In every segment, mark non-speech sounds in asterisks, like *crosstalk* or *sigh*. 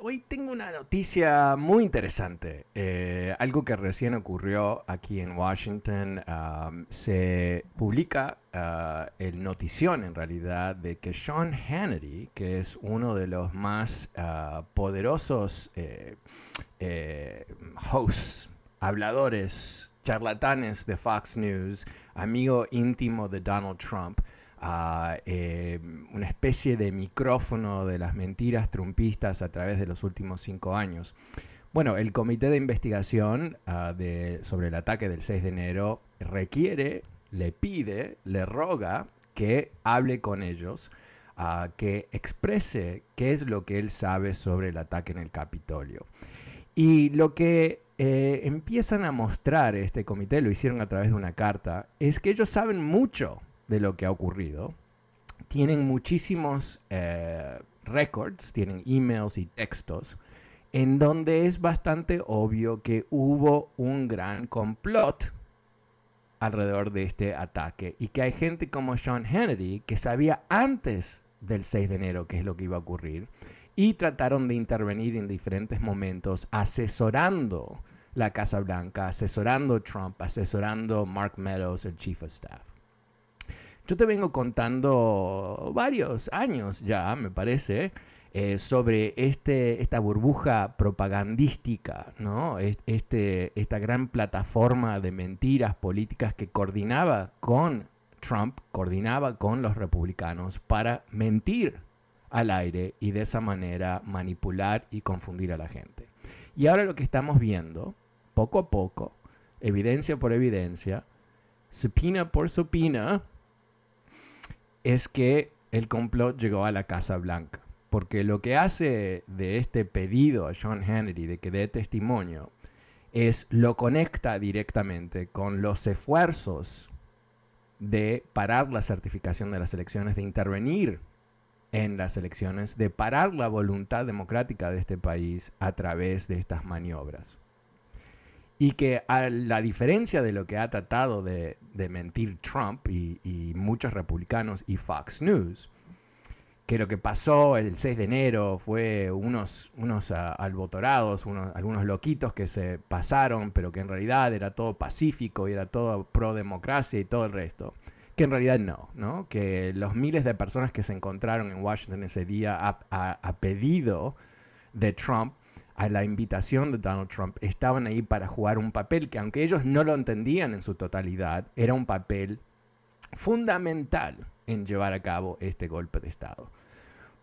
Hoy tengo una noticia muy interesante. Eh, algo que recién ocurrió aquí en Washington. Se publica uh, el notición en realidad de que Sean Hannity, que es uno de los más uh, poderosos eh, eh, hosts, habladores, charlatanes de Fox News, amigo íntimo de Donald Trump, eh, una especie de micrófono de las mentiras trumpistas a través de los últimos cinco años. Bueno, el comité de investigación ah, sobre el ataque del 6 de enero requiere, le pide, le roga que hable con ellos, uh, que exprese qué es lo que él sabe sobre el ataque en el Capitolio. Y lo que eh, empiezan a mostrar este comité, lo hicieron a través de una carta, es que ellos saben mucho de lo que ha ocurrido. Tienen muchísimos eh, records, tienen emails y textos, en donde es bastante obvio que hubo un gran complot alrededor de este ataque y que hay gente como Sean Hannity que sabía antes del 6 de enero qué es lo que iba a ocurrir y trataron de intervenir en diferentes momentos asesorando la Casa Blanca, asesorando Trump, asesorando Mark Meadows, el Chief of Staff. Yo te vengo contando varios años ya, me parece, eh, sobre este, esta burbuja propagandística, ¿no? Este, esta gran plataforma de mentiras políticas que coordinaba con Trump, coordinaba con los republicanos para mentir al aire y de esa manera manipular y confundir a la gente. Y ahora lo que estamos viendo, poco a poco, evidencia por evidencia, supina por supina, es que el complot llegó a la Casa Blanca. Porque lo que hace de este pedido a John Hannity de que dé testimonio es lo conecta directamente con los esfuerzos de parar la certificación de las elecciones, de intervenir en las elecciones, de parar la voluntad democrática de este país a través de estas maniobras. Y que a la diferencia de lo que ha tratado de, mentir Trump y, muchos republicanos y Fox News, que lo que pasó el 6 de enero fue unos, unos uh, unos, algunos loquitos que se pasaron, pero que en realidad era todo pacífico y era todo pro democracia y todo el resto que en realidad no, ¿no? Que los miles de personas que se encontraron en Washington ese día a, pedido de Trump, a la invitación de Donald Trump, estaban ahí para jugar un papel que aunque ellos no lo entendían en su totalidad, era un papel fundamental en llevar a cabo este golpe de Estado.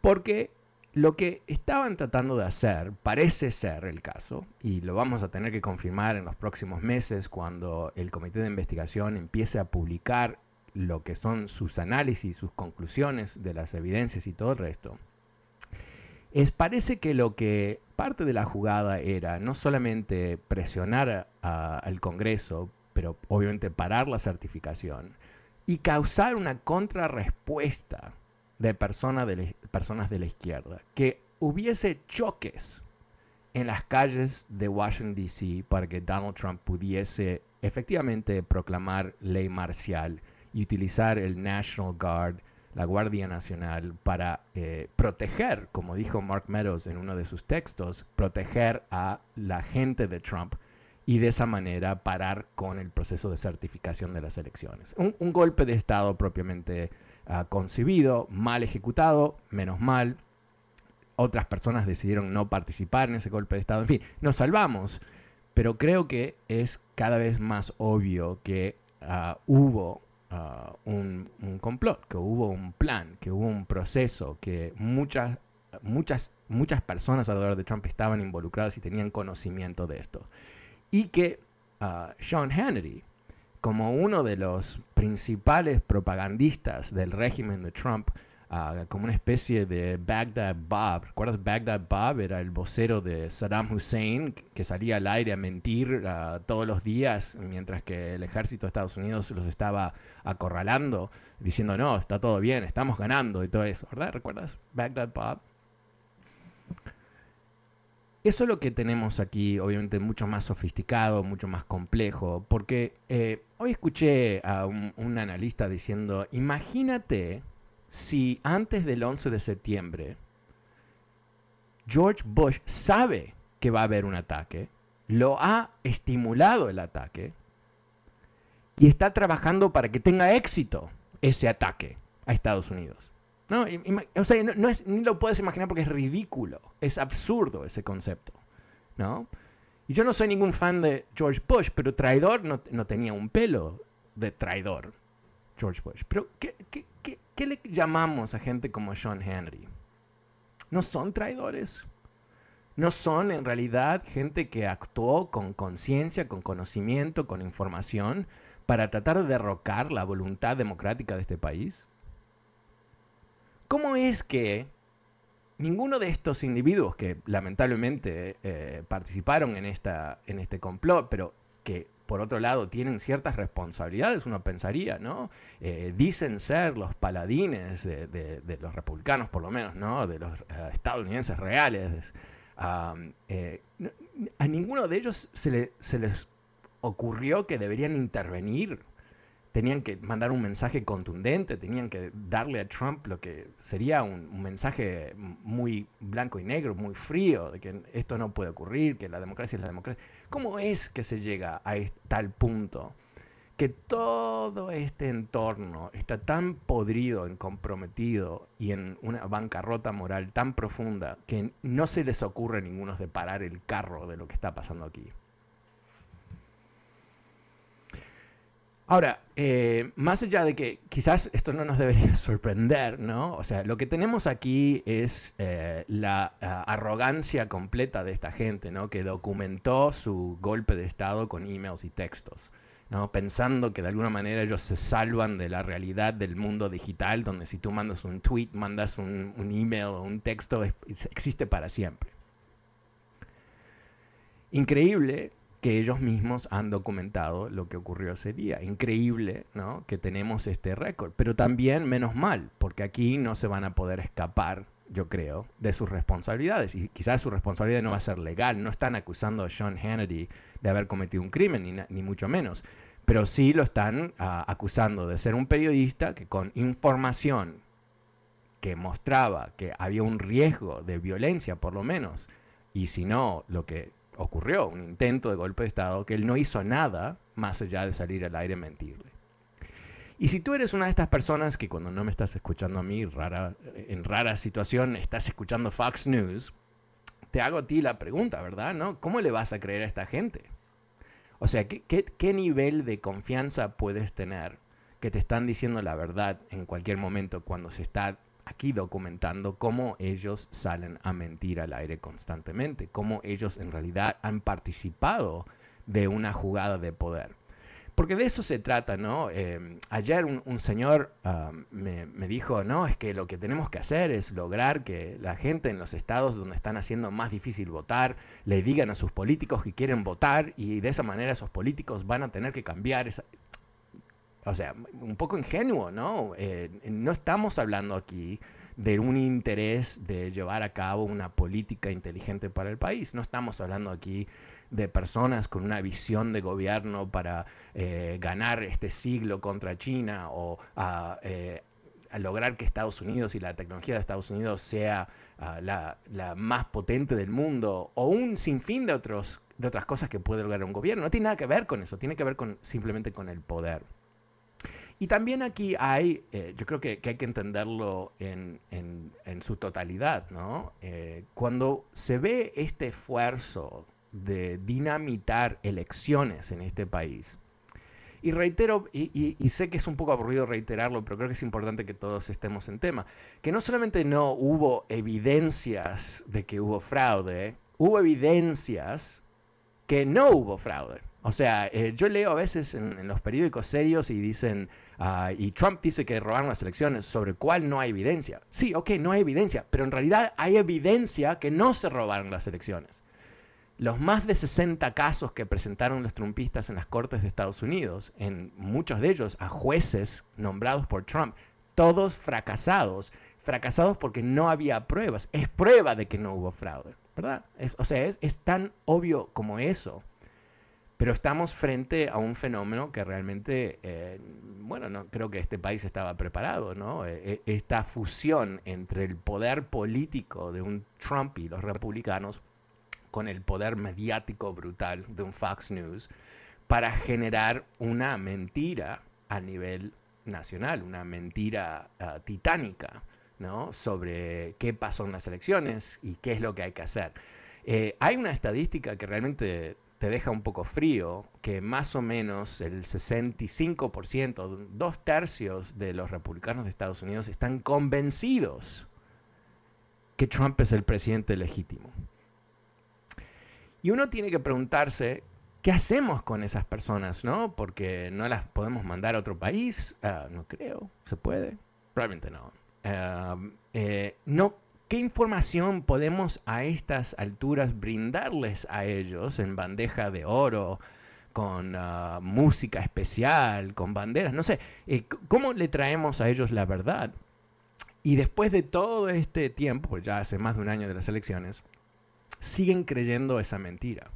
Porque lo que estaban tratando de hacer, parece ser el caso, y lo vamos a tener que confirmar en los próximos meses cuando el comité de investigación empiece a publicar lo que son sus análisis, sus conclusiones de las evidencias y todo el resto, es parece que lo que parte de la jugada era no solamente presionar al Congreso, pero obviamente parar la certificación y causar una contrarrespuesta de, personas de la izquierda, que hubiese choques en las calles de Washington, D.C. para que Donald Trump pudiese efectivamente proclamar ley marcial y utilizar el National Guard, la Guardia Nacional, para eh, proteger, como dijo Mark Meadows en uno de sus textos, proteger a la gente de Trump y de esa manera parar con el proceso de certificación de las elecciones. Un, golpe de Estado propiamente ah, concebido, mal ejecutado, menos mal. Otras personas decidieron no participar en ese golpe de Estado. En fin, nos salvamos, pero creo que es cada vez más obvio que ah, hubo un, un, complot, que hubo un plan, que hubo un proceso, que muchas, muchas, muchas personas alrededor de Trump estaban involucradas y tenían conocimiento de esto. Y que uh, Sean Hannity, como uno de los principales propagandistas del régimen de Trump, como una especie de Baghdad Bob. ¿Recuerdas Baghdad Bob? Era el vocero de Saddam Hussein que salía al aire a mentir uh, todos los días mientras que el ejército de Estados Unidos los estaba acorralando, diciendo no, está todo bien, estamos ganando y todo eso, ¿verdad? ¿Recuerdas Baghdad Bob? Eso es lo que tenemos aquí, obviamente mucho más sofisticado, mucho más complejo, porque eh, hoy escuché a un, analista diciendo, imagínate si antes del 11 de septiembre George Bush sabe que va a haber un ataque, lo ha estimulado el ataque y está trabajando para que tenga éxito ese ataque a Estados Unidos. No, o sea, no, ni lo puedes imaginar porque es ridículo, es absurdo ese concepto, ¿no? Y yo no soy ningún fan de George Bush, pero traidor no, tenía un pelo de traidor, George Bush. Pero, ¿qué, qué le llamamos a gente como Sean Henry? ¿No son traidores? ¿No son en realidad gente que actuó con conciencia, con conocimiento, con información para tratar de derrocar la voluntad democrática de este país? ¿Cómo es que ninguno de estos individuos que lamentablemente eh, participaron en, esta, en este complot, pero que por otro lado tienen ciertas responsabilidades, uno pensaría, ¿no? Eh, dicen ser los paladines de, los republicanos, por lo menos, ¿no? De los eh, estadounidenses reales. a ninguno de ellos se, se les ocurrió que deberían intervenir tenían que mandar un mensaje contundente, tenían que darle a Trump lo que sería un, mensaje muy blanco y negro, muy frío, de que esto no puede ocurrir, que la democracia es la democracia. ¿Cómo es que se llega a tal punto que todo este entorno está tan podrido, en comprometido y en una bancarrota moral tan profunda que no se les ocurre a ninguno de parar el carro de lo que está pasando aquí? Ahora, eh, más allá de que quizás esto no nos debería *laughs* sorprender, ¿no? O sea, lo que tenemos aquí es eh, la ah, arrogancia completa de esta gente, ¿no? Que documentó su golpe de Estado con emails y textos, ¿no? Pensando que de alguna manera ellos se salvan de la realidad del mundo digital, donde si tú mandas un tweet, mandas un email o un texto, existe para siempre. Increíble que ellos mismos han documentado lo que ocurrió ese día. Increíble, ¿no? Que tenemos este récord, pero también menos mal, porque aquí no se van a poder escapar, yo creo, de sus responsabilidades. Y quizás su responsabilidad no va a ser legal. No están acusando a Sean Hannity de haber cometido un crimen, ni, mucho menos. Pero sí lo están ah, acusando de ser un periodista que con información que mostraba que había un riesgo de violencia, por lo menos, y si no, lo que ocurrió, un intento de golpe de Estado, que él no hizo nada más allá de salir al aire mentirle. Y si tú eres una de estas personas que cuando no me estás escuchando a mí, rara, en rara situación, estás escuchando Fox News, te hago a ti la pregunta, ¿verdad? ¿No? ¿Cómo le vas a creer a esta gente? O sea, ¿qué, qué nivel de confianza puedes tener que te están diciendo la verdad en cualquier momento cuando se está aquí documentando cómo ellos salen a mentir al aire constantemente, cómo ellos en realidad han participado de una jugada de poder. Porque de eso se trata, ¿no? Em, ayer un, señor me, me, dijo, no, es que lo que tenemos que hacer es lograr que la gente en los estados donde están haciendo más difícil votar le digan a sus políticos que quieren votar y de esa manera esos políticos van a tener que cambiar esa... o sea, un poco ingenuo, ¿no? Eh, no estamos hablando aquí de un interés de llevar a cabo una política inteligente para el país. No estamos hablando aquí de personas con una visión de gobierno para eh, ganar este siglo contra China o a, eh, lograr que Estados Unidos y la tecnología de Estados Unidos sea ah, la, la, más potente del mundo o un sinfín de, otros, de otras cosas que puede lograr un gobierno. No tiene nada que ver con eso, tiene que ver con, simplemente con el poder. Y también aquí hay, eh, yo creo que, hay que entenderlo en, su totalidad, ¿no? Eh, cuando se ve este esfuerzo de dinamitar elecciones en este país, y reitero, y, sé que es un poco aburrido reiterarlo, pero creo que es importante que todos estemos en tema, que no solamente no hubo evidencias de que hubo fraude, hubo evidencias que no hubo fraude. O sea, eh, yo leo a veces en, los periódicos serios y dicen, ah, y Trump dice que robaron las elecciones, sobre cuál no hay evidencia. Sí, ok, no hay evidencia, pero en realidad hay evidencia que no se robaron las elecciones. Los más de 60 casos que presentaron los trumpistas en las cortes de Estados Unidos, en muchos de ellos a jueces nombrados por Trump, todos fracasados, fracasados porque no había pruebas. Es prueba de que no hubo fraude, ¿verdad? o sea, es tan obvio como eso. Pero estamos frente a un fenómeno que realmente, eh, bueno, no creo que este país estaba preparado, ¿no? E, e, esta fusión entre el poder político de un Trump y los republicanos con el poder mediático brutal de un Fox News para generar una mentira a nivel nacional, una mentira ah, titánica, ¿no? Sobre qué pasó en las elecciones y qué es lo que hay que hacer. Eh, hay una estadística que realmente te deja un poco frío que más o menos el 65%, dos tercios de los republicanos de Estados Unidos están convencidos que Trump es el presidente legítimo. Y uno tiene que preguntarse, ¿qué hacemos con esas personas? ¿no? Porque no las podemos mandar a otro país. Ah, no creo, se puede. Probablemente no. Ah, eh, no ¿Qué información podemos a estas alturas brindarles a ellos en bandeja de oro, con ah, música especial, con banderas? No sé, eh, ¿cómo le traemos a ellos la verdad? Y después de todo este tiempo, pues ya hace más de un año de las elecciones, siguen creyendo esa mentira.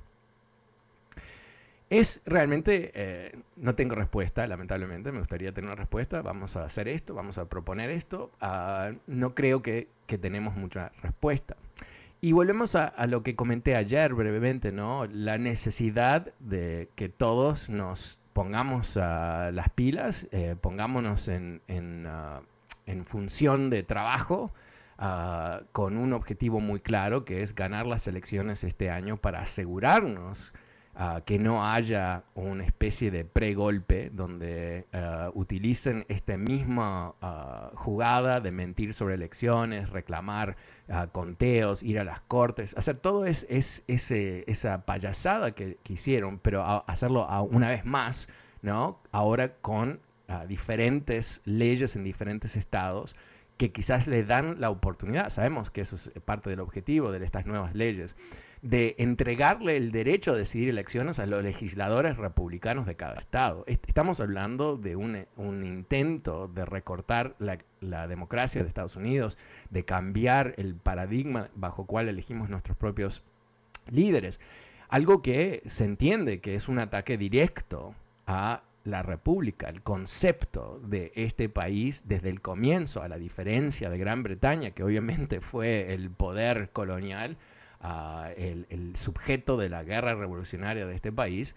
Es realmente, eh, no tengo respuesta, lamentablemente, me gustaría tener una respuesta, vamos a hacer esto, vamos a proponer esto, ah, no creo que, tenemos mucha respuesta. Y volvemos a, lo que comenté ayer brevemente, ¿no? La necesidad de que todos nos pongamos las pilas, eh, pongámonos en, en, ah, en, función de trabajo, ah, con un objetivo muy claro, que es ganar las elecciones este año para asegurarnos que no haya una especie de pregolpe donde uh, utilicen esta misma ah, jugada de mentir sobre elecciones, reclamar ah, conteos, ir a las cortes, hacer todo es, es ese, esa payasada que, hicieron, pero hacerlo una vez más, ¿no? Ahora con diferentes leyes en diferentes estados que quizás le dan la oportunidad, sabemos que eso es parte del objetivo de estas nuevas leyes, de entregarle el derecho a decidir elecciones a los legisladores republicanos de cada estado. Estamos hablando de un, intento de recortar la, democracia de Estados Unidos, de cambiar el paradigma bajo cual elegimos nuestros propios líderes. Algo que se entiende que es un ataque directo a la república, el concepto de este país desde el comienzo, a la diferencia de Gran Bretaña, que obviamente *laughs* fue el poder colonial, el, sujeto de la guerra revolucionaria de este país,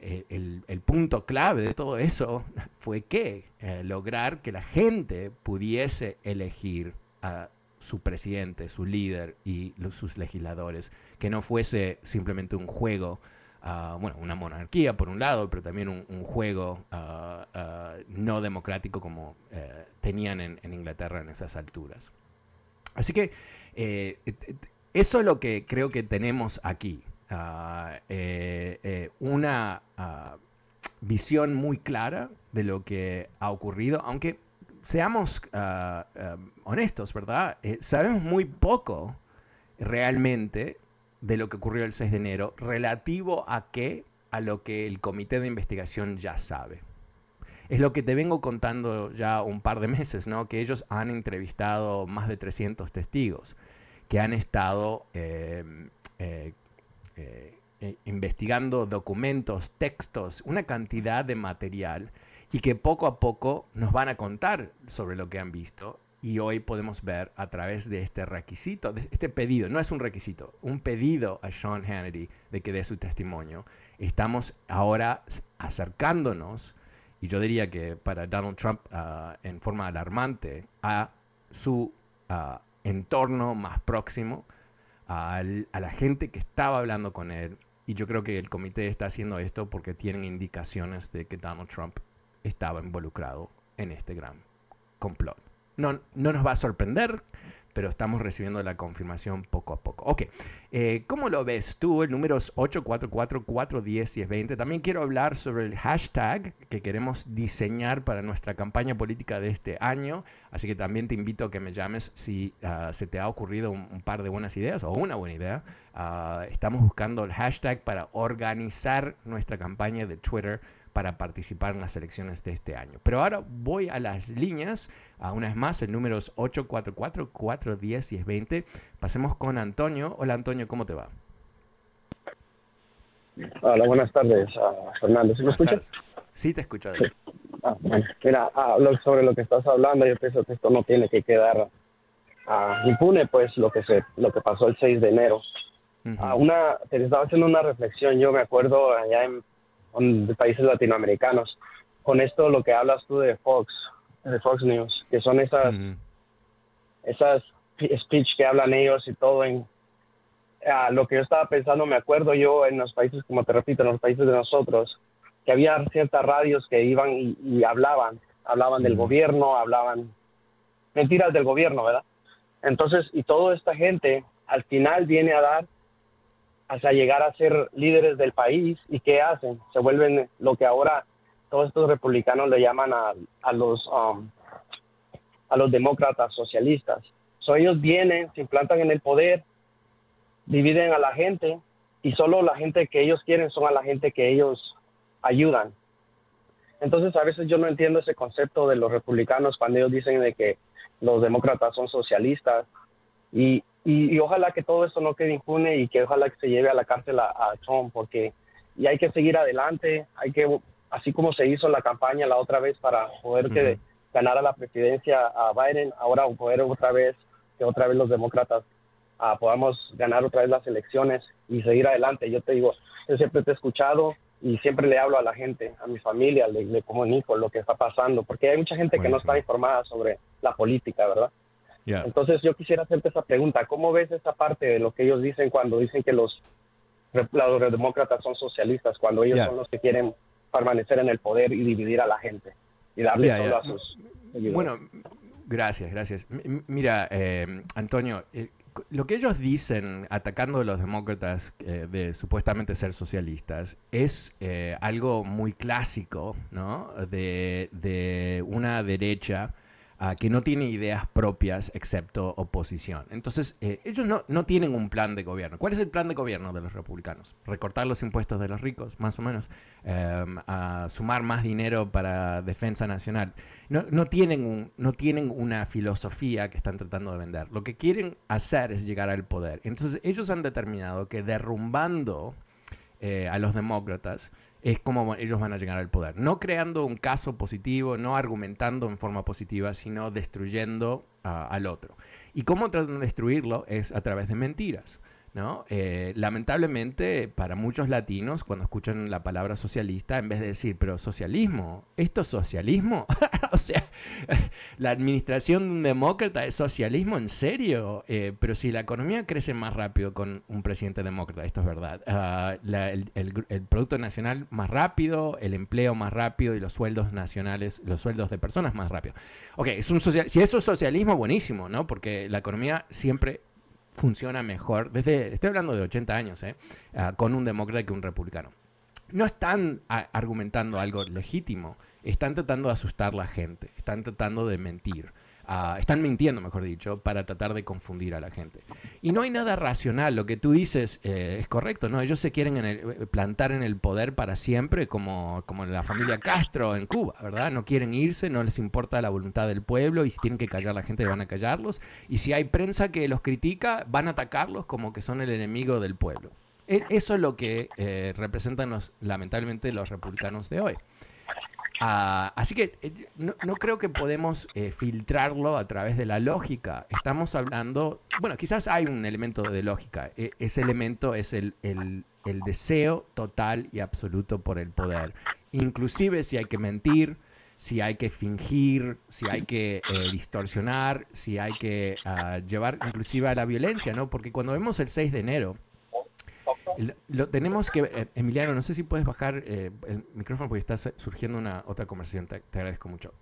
el, punto clave de todo eso *laughs* fue que eh, lograr que la gente pudiese elegir a su presidente, su líder y sus legisladores, que no fuese simplemente un juego, bueno, una monarquía por un lado, pero también un, juego no democrático como eh, tenían en, Inglaterra en esas alturas. Así que eh, eso es lo que creo que tenemos aquí. Ah, eh, una ah, visión muy clara de lo que ha ocurrido, aunque seamos ah, honestos, ¿verdad? Sabemos muy poco realmente de lo que ocurrió el 6 de enero relativo a qué, a lo que el comité de investigación ya sabe. es lo que te vengo contando ya un par de meses, ¿no? Que ellos han entrevistado más de 300 testigos que han estado em, eh, eh, eh, investigando documentos, textos, una cantidad de material y que poco a poco nos van a contar sobre lo que han visto y hoy podemos ver a través de este requisito, de este pedido, no es un requisito, un pedido a Sean Hannity de que dé su testimonio. Estamos ahora acercándonos, y yo diría que para Donald Trump ah, en forma alarmante, a su ah, entorno más próximo, a la gente que estaba hablando con él. Y yo creo que el comité está haciendo esto porque tienen indicaciones de que Donald Trump estaba involucrado en este gran complot. No, no nos va a sorprender, pero estamos recibiendo la confirmación poco a poco. Ok, eh, ¿cómo lo ves tú? El número es 844-410-1020. También quiero hablar sobre el hashtag que queremos diseñar para nuestra campaña política de este año. Así que también te invito a que me llames si ah, se te ha ocurrido un, par de buenas ideas o una buena idea. Ah, estamos buscando el hashtag para organizar nuestra campaña de Twitter para participar en las elecciones de este año. Pero ahora voy a las líneas, a una vez más, el número es 844-410-1020. Pasemos con Antonio. Hola Antonio, ¿cómo te va? Hola, buenas tardes, uh, Fernando. ¿Sí me escuchas? Sí, te escucho. Sí. Ah, Mira, ah, sobre lo que estás hablando, yo pienso que esto no tiene que quedar impune, pues lo que se, lo que pasó el 6 de enero. una, te estaba haciendo una reflexión, yo me acuerdo allá en de países latinoamericanos. Con esto lo que hablas tú de Fox, de Fox News, que son esas, esas speech que hablan ellos y todo en lo que yo estaba pensando, me acuerdo yo en los países, como te repito, en los países de nosotros, que había ciertas radios que iban y, hablaban, hablaban del gobierno, hablaban mentiras del gobierno, ¿verdad? Entonces, y toda esta gente al final viene a dar hasta llegar a ser líderes del país y qué hacen se vuelven lo que ahora todos estos republicanos le llaman a, a los um, a los demócratas socialistas. So, ellos vienen se implantan en el poder dividen a la gente y solo la gente que ellos quieren son a la gente que ellos ayudan. Entonces a veces yo no entiendo ese concepto de los republicanos cuando ellos dicen de que los demócratas son socialistas y y, ojalá que todo esto no quede impune y que ojalá que se lleve a la cárcel a, Trump, porque y hay que seguir adelante, hay que, así como se hizo la campaña la otra vez para poder que ganara la presidencia a Biden, ahora poder otra vez, que otra vez los demócratas ah, podamos ganar otra vez las elecciones y seguir adelante. Yo te digo, yo siempre te he escuchado y siempre le hablo a la gente, a mi familia, le, le comunico lo que está pasando, porque hay mucha gente que no está informada sobre la política, ¿verdad? Entonces yo quisiera hacerte esa pregunta, ¿cómo ves esa parte de lo que ellos dicen cuando dicen que los, los demócratas son socialistas, cuando ellos son los que quieren permanecer en el poder y dividir a la gente y darle todo a sus... Bueno, gracias, gracias. mira, eh, Antonio, eh, lo que ellos dicen atacando a los demócratas eh, de supuestamente ser socialistas es algo muy clásico, ¿no? De, de una derecha que no tiene ideas propias excepto oposición. Entonces, eh, ellos no, no, tienen un plan de gobierno. ¿Cuál es el plan de gobierno de los republicanos? Recortar los impuestos de los ricos, más o menos, em, sumar más dinero para defensa nacional. No, no, tienen un, no tienen una filosofía que están tratando de vender. Lo que quieren hacer es llegar al poder. Entonces, ellos han determinado que derrumbando eh, a los demócratas, es como ellos van a llegar al poder. No creando un caso positivo, no argumentando en forma positiva, sino destruyendo al otro. ¿Y cómo tratan de destruirlo? Es a través de mentiras. ¿No? Eh, lamentablemente, para muchos latinos, cuando escuchan la palabra socialista, en vez de decir, pero socialismo, ¿esto es socialismo? *laughs* o sea, *laughs* la administración de un demócrata es socialismo, ¿en serio? Eh, pero si la economía crece más rápido con un presidente demócrata, esto es verdad, ah, el, Producto Nacional más rápido, el empleo más rápido y los sueldos nacionales, los sueldos de personas más rápido. Ok, es un social, si eso es socialismo, buenísimo, ¿no? Porque la economía siempre funciona mejor, desde, estoy hablando de 80 años, ¿eh? Ah, con un demócrata que un republicano. No están argumentando algo legítimo, están tratando de asustar a la gente, están tratando de mentir. Ah, están mintiendo, mejor dicho, para tratar de confundir a la gente. Y no hay nada racional. Lo que tú dices eh, es correcto, ¿no? Ellos se quieren eh, plantar en el poder para siempre, como, como la familia Castro en Cuba, ¿verdad? No quieren irse, no les importa la voluntad del pueblo y si tienen que callar a la gente, van a callarlos. Y si hay prensa que los critica, van a atacarlos como que son el enemigo del pueblo. E, eso es lo que eh, representan los, lamentablemente los republicanos de hoy. Ah, así que eh, no, creo que podemos eh, filtrarlo a través de la lógica. Estamos hablando, bueno, quizás hay un elemento de lógica. E, ese elemento es el, deseo total y absoluto por el poder. Inclusive si hay que mentir, si hay que fingir, si hay que eh, distorsionar, si hay que ah, llevar inclusive a la violencia, ¿no? Porque cuando vemos el 6 de enero, lo tenemos que, eh, Emiliano, no sé si puedes bajar eh, el micrófono porque está surgiendo una otra conversación, te, agradezco mucho.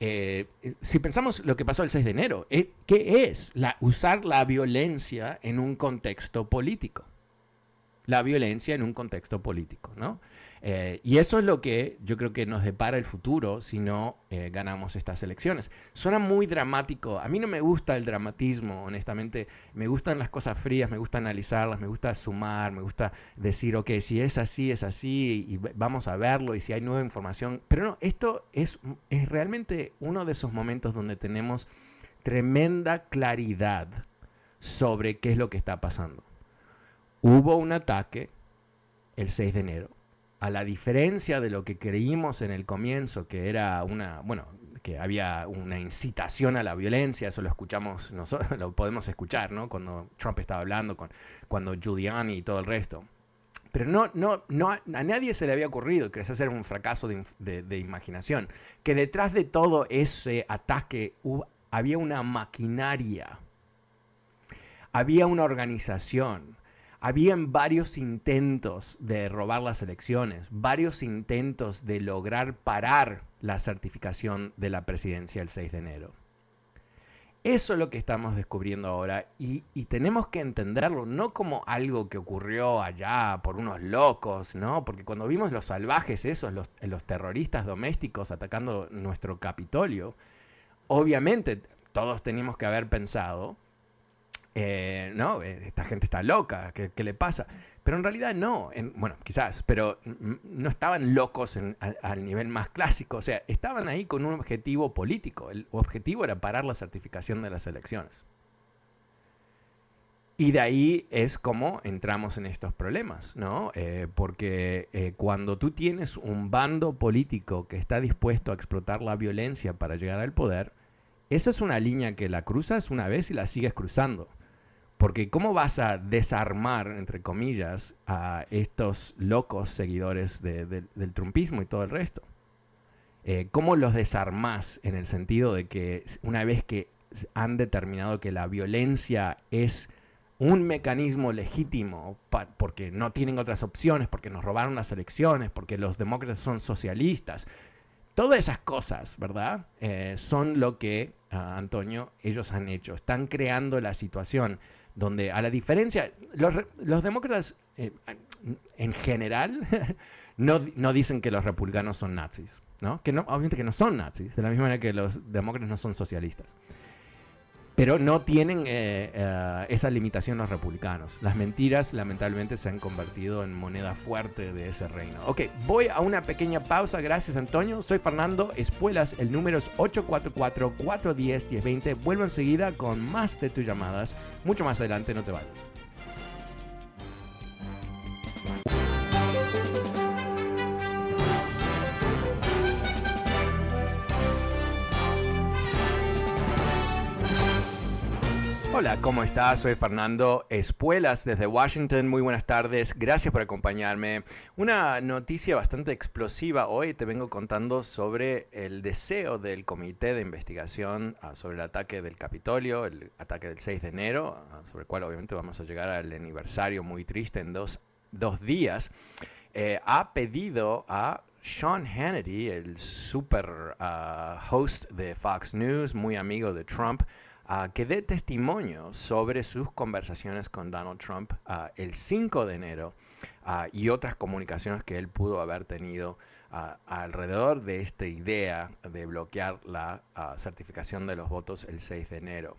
Eh, si pensamos lo que pasó el 6 de enero, ¿qué es la, usar la violencia en un contexto político? La violencia en un contexto político, ¿no? Eh, y eso es lo que yo creo que nos depara el futuro si no eh, ganamos estas elecciones. Suena muy dramático. A mí no me gusta el dramatismo, honestamente. Me gustan las cosas frías, me gusta analizarlas, me gusta sumar, me gusta decir, ok, si es así, es así, y vamos a verlo, y si hay nueva información. Pero no, esto es, es realmente uno de esos momentos donde tenemos tremenda claridad sobre qué es lo que está pasando. Hubo un ataque el 6 de enero a la diferencia de lo que creímos en el comienzo, que era una, bueno, que había una incitación a la violencia, eso lo escuchamos, nosotros *laughs* lo podemos escuchar, ¿no? Cuando Trump estaba hablando, con, cuando Giuliani y todo el resto. Pero no, no, no, a nadie se le había ocurrido, que ese era un fracaso de, imaginación, que detrás de todo ese ataque había una maquinaria, había una organización, habían varios intentos de robar las elecciones, varios intentos de lograr parar la certificación de la presidencia el 6 de enero. Eso es lo que estamos descubriendo ahora y, tenemos que entenderlo no como algo que ocurrió allá por unos locos, ¿no? Porque cuando vimos los salvajes esos, los, los terroristas domésticos atacando nuestro Capitolio, obviamente todos teníamos que haber pensado eh, no, eh, esta gente está loca, ¿qué, le pasa? Pero en realidad no, bueno, quizás, pero no estaban locos al nivel más clásico, o sea, estaban ahí con un objetivo político, el objetivo era parar la certificación de las elecciones. Y de ahí es como entramos en estos problemas, ¿no? Eh, porque cuando tú tienes un bando político que está dispuesto a explotar la violencia para llegar al poder, esa es una línea que la cruzas una vez y la sigues cruzando. Porque ¿cómo vas a desarmar, entre comillas, a estos locos seguidores del trumpismo y todo el resto? Eh, ¿Cómo los desarmas en el sentido de que una vez que han determinado que la violencia es un mecanismo legítimo porque no tienen otras opciones, porque nos robaron las elecciones, porque los demócratas son socialistas. Todas esas cosas, ¿verdad? Eh, son lo que, ah, Antonio, ellos han hecho. Están creando la situación donde a la diferencia, los, demócratas eh, en general *laughs* no, no, dicen que los republicanos son nazis, ¿no? Que no, obviamente que no son nazis, de la misma manera que los demócratas no son socialistas pero no tienen eh, eh, esa limitación los republicanos. Las mentiras lamentablemente se han convertido en moneda fuerte de ese reino. Ok, voy a una pequeña pausa, gracias Antonio. Soy Fernando Espuelas, el número es 844-410-1020. Vuelvo enseguida con más de tus llamadas. Mucho más adelante, no te vayas. Hola, ¿cómo estás? Soy Fernando Espuelas desde Washington. Muy buenas tardes. Gracias por acompañarme. Una noticia bastante explosiva. Hoy te vengo contando sobre el deseo del Comité de Investigación ah, sobre el ataque del Capitolio, el ataque del 6 de enero, ah, sobre el cual obviamente vamos a llegar al aniversario muy triste en dos, días. Eh, ha pedido a Sean Hannity, el super ah, host de Fox News, muy amigo de Trump, que dé testimonio sobre sus conversaciones con Donald Trump el 5 de enero y otras comunicaciones que él pudo haber tenido alrededor de esta idea de bloquear la certificación de los votos el 6 de enero.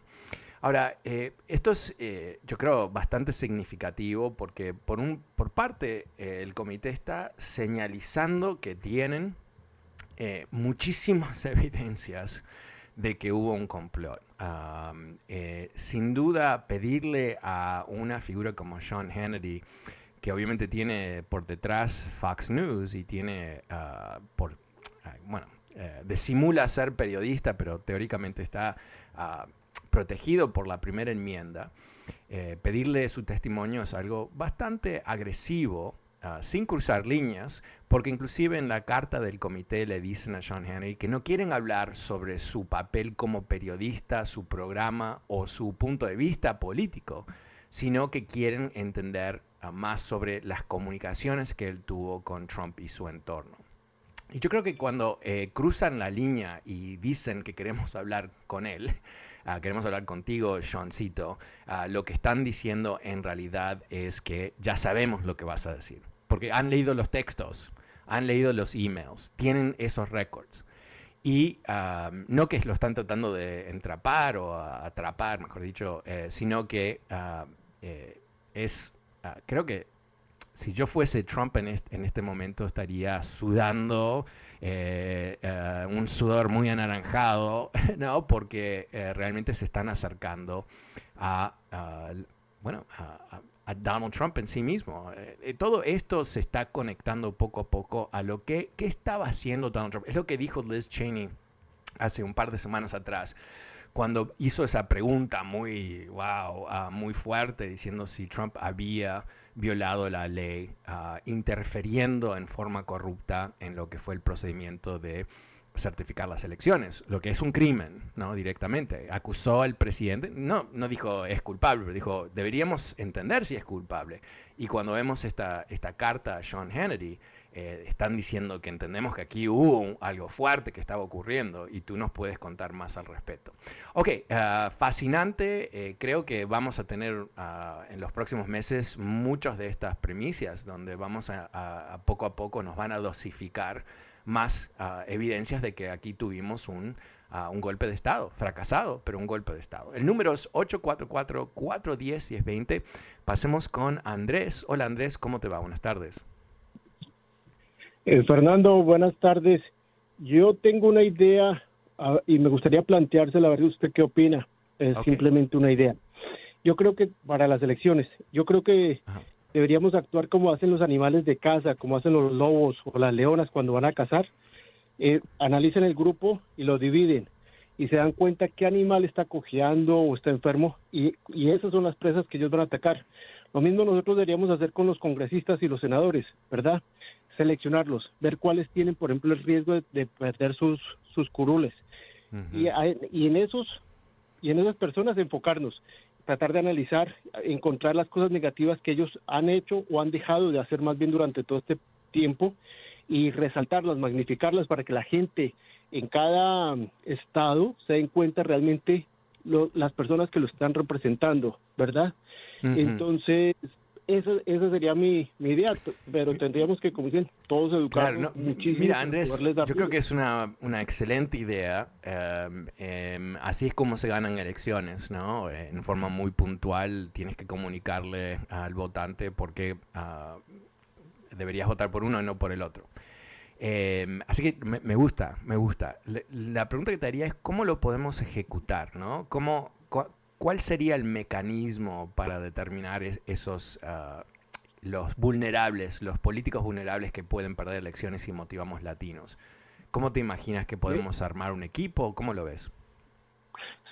Ahora, eh, esto es, eh, yo creo, bastante significativo porque por, un, por parte eh, el comité está señalizando que tienen muchísimas *laughs* evidencias de que hubo un complot. Sin duda, pedirle a una figura como Sean Hannity, que obviamente tiene por detrás Fox News y tiene ah, por, ah, bueno, simula ser periodista, pero teóricamente está ah, protegido por la primera enmienda, eh, pedirle su testimonio es algo bastante agresivo, ah, sin cruzar líneas, porque inclusive en la carta del comité le dicen a Sean Henry que no quieren hablar sobre su papel como periodista, su programa o su punto de vista político, sino que quieren entender ah, más sobre las comunicaciones que él tuvo con Trump y su entorno. Y yo creo que cuando eh, cruzan la línea y dicen que queremos hablar con él, Ah, queremos hablar contigo, Seancito. Ah, lo que están diciendo en realidad es que ya sabemos lo que vas a decir, porque han leído los textos, han leído los emails, tienen esos records. Y ah, no que lo están tratando de entrapar o atrapar, mejor dicho, eh, sino que eh, es, creo que si yo fuese Trump en este momento estaría sudando eh, un sudor muy anaranjado, *laughs* ¿no? Porque realmente se están acercando a, bueno, a, Donald Trump en sí mismo. todo esto se está conectando poco a poco a lo que, que estaba haciendo Donald Trump. Es lo que dijo Liz Cheney hace un par de semanas atrás cuando hizo esa pregunta muy, wow, ah, muy fuerte, diciendo si Trump había violado la ley, uh, interfiriendo en forma corrupta en lo que fue el procedimiento de certificar las elecciones, lo que es un crimen, ¿no? Directamente. Acusó al presidente, no, no dijo es culpable, pero dijo deberíamos entender si es culpable. Y cuando vemos esta, esta carta a Sean Hannity, eh, están diciendo que entendemos que aquí hubo algo fuerte que estaba ocurriendo y tú nos puedes contar más al respecto. Ok, ah, fascinante. Eh, creo que vamos a tener ah, en los próximos meses muchas de estas primicias donde vamos a, poco a poco nos van a dosificar más ah, evidencias de que aquí tuvimos un, un golpe de Estado, fracasado, pero un golpe de Estado. El número es 844-410-1020. Pasemos con Andrés. Hola Andrés, ¿cómo te va? Buenas tardes. Eh, Fernando, buenas tardes. Yo tengo una idea ah, y me gustaría planteársela, a ver usted qué opina. Es simplemente una idea. Yo creo que para las elecciones, yo creo que deberíamos actuar como hacen los animales de casa, como hacen los lobos o las leonas cuando van a cazar. Eh, analicen el grupo y lo dividen y se dan cuenta qué animal está cojeando o está enfermo y, y esas son las presas que ellos van a atacar. Lo mismo nosotros deberíamos hacer con los congresistas y los senadores, ¿verdad? seleccionarlos, ver cuáles tienen, por ejemplo, el riesgo de, perder sus, sus curules. y, y, en esos y en esas personas enfocarnos, tratar de analizar, encontrar las cosas negativas que ellos han hecho o han dejado de hacer más bien durante todo este tiempo y resaltarlas, magnificarlas para que la gente en cada estado se den cuenta realmente las personas que lo están representando, ¿verdad? Entonces, esa, esa sería mi, mi, idea, pero tendríamos que, como dicen, todos educar muchísimo. Mira, Andrés, yo creo que es una, una excelente idea. Em, así es como se ganan elecciones, ¿no? En forma muy puntual tienes que comunicarle al votante por qué uh, deberías votar por uno y no por el otro. Em, así que me, me, gusta, me gusta. la pregunta que te haría es cómo lo podemos ejecutar, ¿no? ¿Cómo, ¿cuál sería el mecanismo para determinar esos ah, los vulnerables, los políticos vulnerables que pueden perder elecciones si motivamos latinos? ¿Cómo te imaginas que podemos armar un equipo? ¿Cómo lo ves?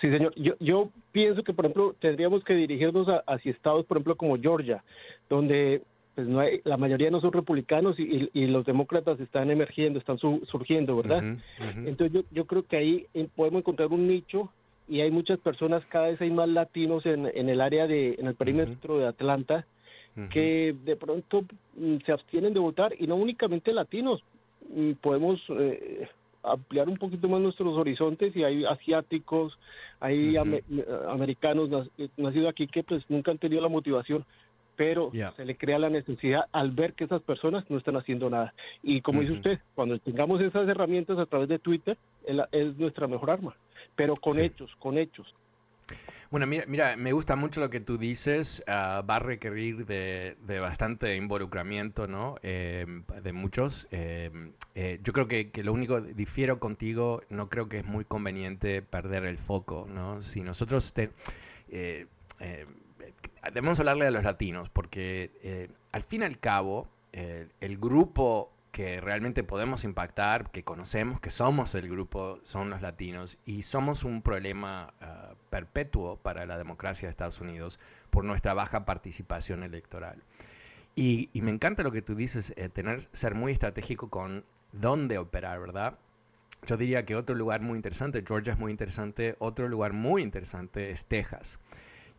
Sí, señor. Yo, yo pienso que, por ejemplo, tendríamos que dirigirnos hacia estados, por ejemplo, como Georgia, donde pues no hay, la mayoría no son republicanos y, los demócratas están emergiendo, están surgiendo, ¿verdad? Entonces yo, yo creo que ahí eh, podemos encontrar un nicho y hay muchas personas, cada vez hay más latinos en, en el área de, en el perímetro de Atlanta, que de pronto mm, se abstienen de votar y no únicamente latinos, mm, podemos eh, ampliar un poquito más nuestros horizontes y hay asiáticos, hay americanos nacidos aquí que pues nunca han tenido la motivación pero se le crea la necesidad al ver que esas personas no están haciendo nada. Y como dice usted, cuando tengamos esas herramientas a través de Twitter, es nuestra mejor arma, pero con hechos, con hechos. Bueno, mira, mira, me gusta mucho lo que tú dices, ah, va a requerir de, bastante involucramiento, ¿no? Em, de muchos. Em, eh, yo creo que, lo único, difiero contigo, no creo que es muy conveniente perder el foco, ¿no? Si nosotros te, eh, em, debemos hablarle a los latinos, porque eh, al fin y al cabo, el grupo que realmente podemos impactar, que conocemos que somos el grupo, son los latinos, y somos un problema ah, perpetuo para la democracia de Estados Unidos por nuestra baja participación electoral. Y, me encanta lo que tú dices, eh, tener, ser muy estratégico con dónde operar, ¿verdad? Yo diría que otro lugar muy interesante, Georgia es muy interesante, otro lugar muy interesante es Texas.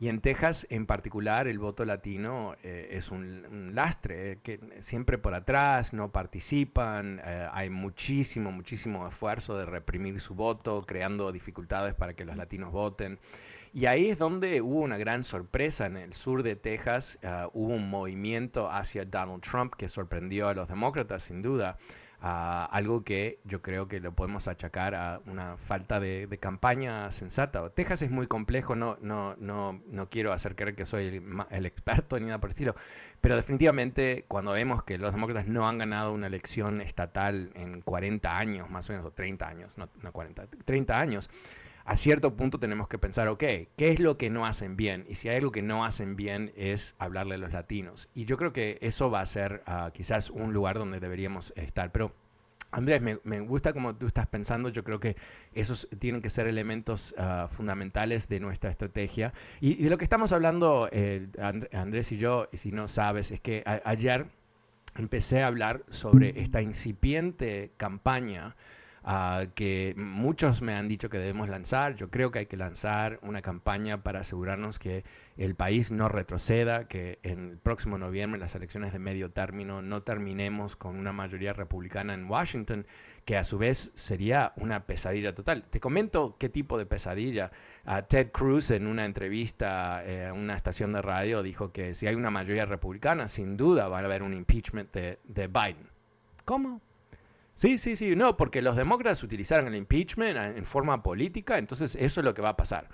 Y en Texas en particular el voto latino eh, es un, lastre, eh, que siempre por atrás, no participan, eh, hay muchísimo, muchísimo esfuerzo de reprimir su voto, creando dificultades para que los latinos voten. Y ahí es donde hubo una gran sorpresa en el sur de Texas, hubo un movimiento hacia Donald Trump que sorprendió a los demócratas sin duda algo que yo creo que lo podemos achacar a una falta de, campaña sensata. Texas es muy complejo, no, no, no, no quiero hacer creer que soy el, experto ni nada por el estilo, pero definitivamente cuando vemos que los demócratas no han ganado una elección estatal en 40 años, más o menos, o 30 años, no, no 40, 30 años, a cierto punto tenemos que pensar, ok, ¿qué es lo que no hacen bien? Y si hay algo que no hacen bien es hablarle a los latinos. Y yo creo que eso va a ser ah, quizás un lugar donde deberíamos estar. Pero Andrés, me, gusta como tú estás pensando, yo creo que esos tienen que ser elementos ah, fundamentales de nuestra estrategia. Y, de lo que estamos hablando, eh, Andrés y yo, si no sabes, es que ayer empecé a hablar sobre esta incipiente campaña que muchos me han dicho que debemos lanzar. Yo creo que hay que lanzar una campaña para asegurarnos que el país no retroceda, que en el próximo noviembre, las elecciones de medio término, no terminemos con una mayoría republicana en Washington, que a su vez sería una pesadilla total. Te comento qué tipo de pesadilla. Ted Cruz en una entrevista eh, a una estación de radio dijo que si hay una mayoría republicana, sin duda va a haber un impeachment de, de Biden. ¿Cómo? Sí, sí, sí, no, porque los demócratas utilizaron el impeachment en forma política, entonces eso es lo que va a pasar.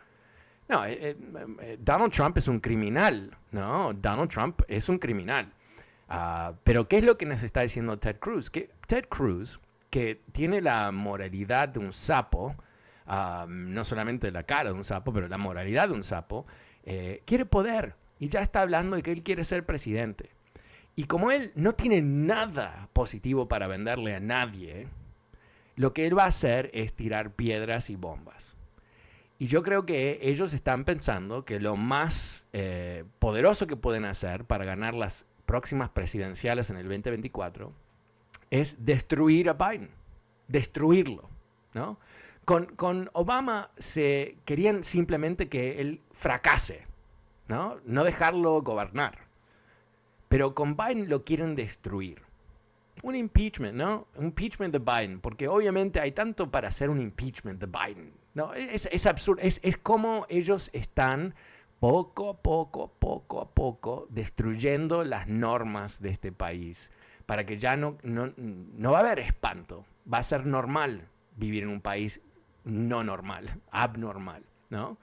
No, eh, eh, eh, Donald Trump es un criminal, ¿no? Donald Trump es un criminal. Ah, pero ¿qué es lo que nos está diciendo Ted Cruz? Que Ted Cruz, que tiene la moralidad de un sapo, ah, no solamente la cara de un sapo, pero la moralidad de un sapo, quiere poder y ya está hablando de que él quiere ser presidente. Y como él no tiene nada positivo para venderle a nadie, lo que él va a hacer es tirar piedras y bombas. Y yo creo que ellos están pensando que lo más eh, poderoso que pueden hacer para ganar las próximas presidenciales en el 2024 es destruir a Biden, destruirlo. ¿no? Con, Obama se querían simplemente que él fracase, no dejarlo gobernar. Pero con Biden lo quieren destruir. Un impeachment, ¿no? Un impeachment de Biden, porque obviamente hay tanto para hacer un impeachment de Biden. No, es, es absurdo. Es, es como ellos están poco a poco, poco a poco, destruyendo las normas de este país para que ya no, no, no va a haber espanto. Va a ser normal vivir en un país no normal, abnormal, ¿no?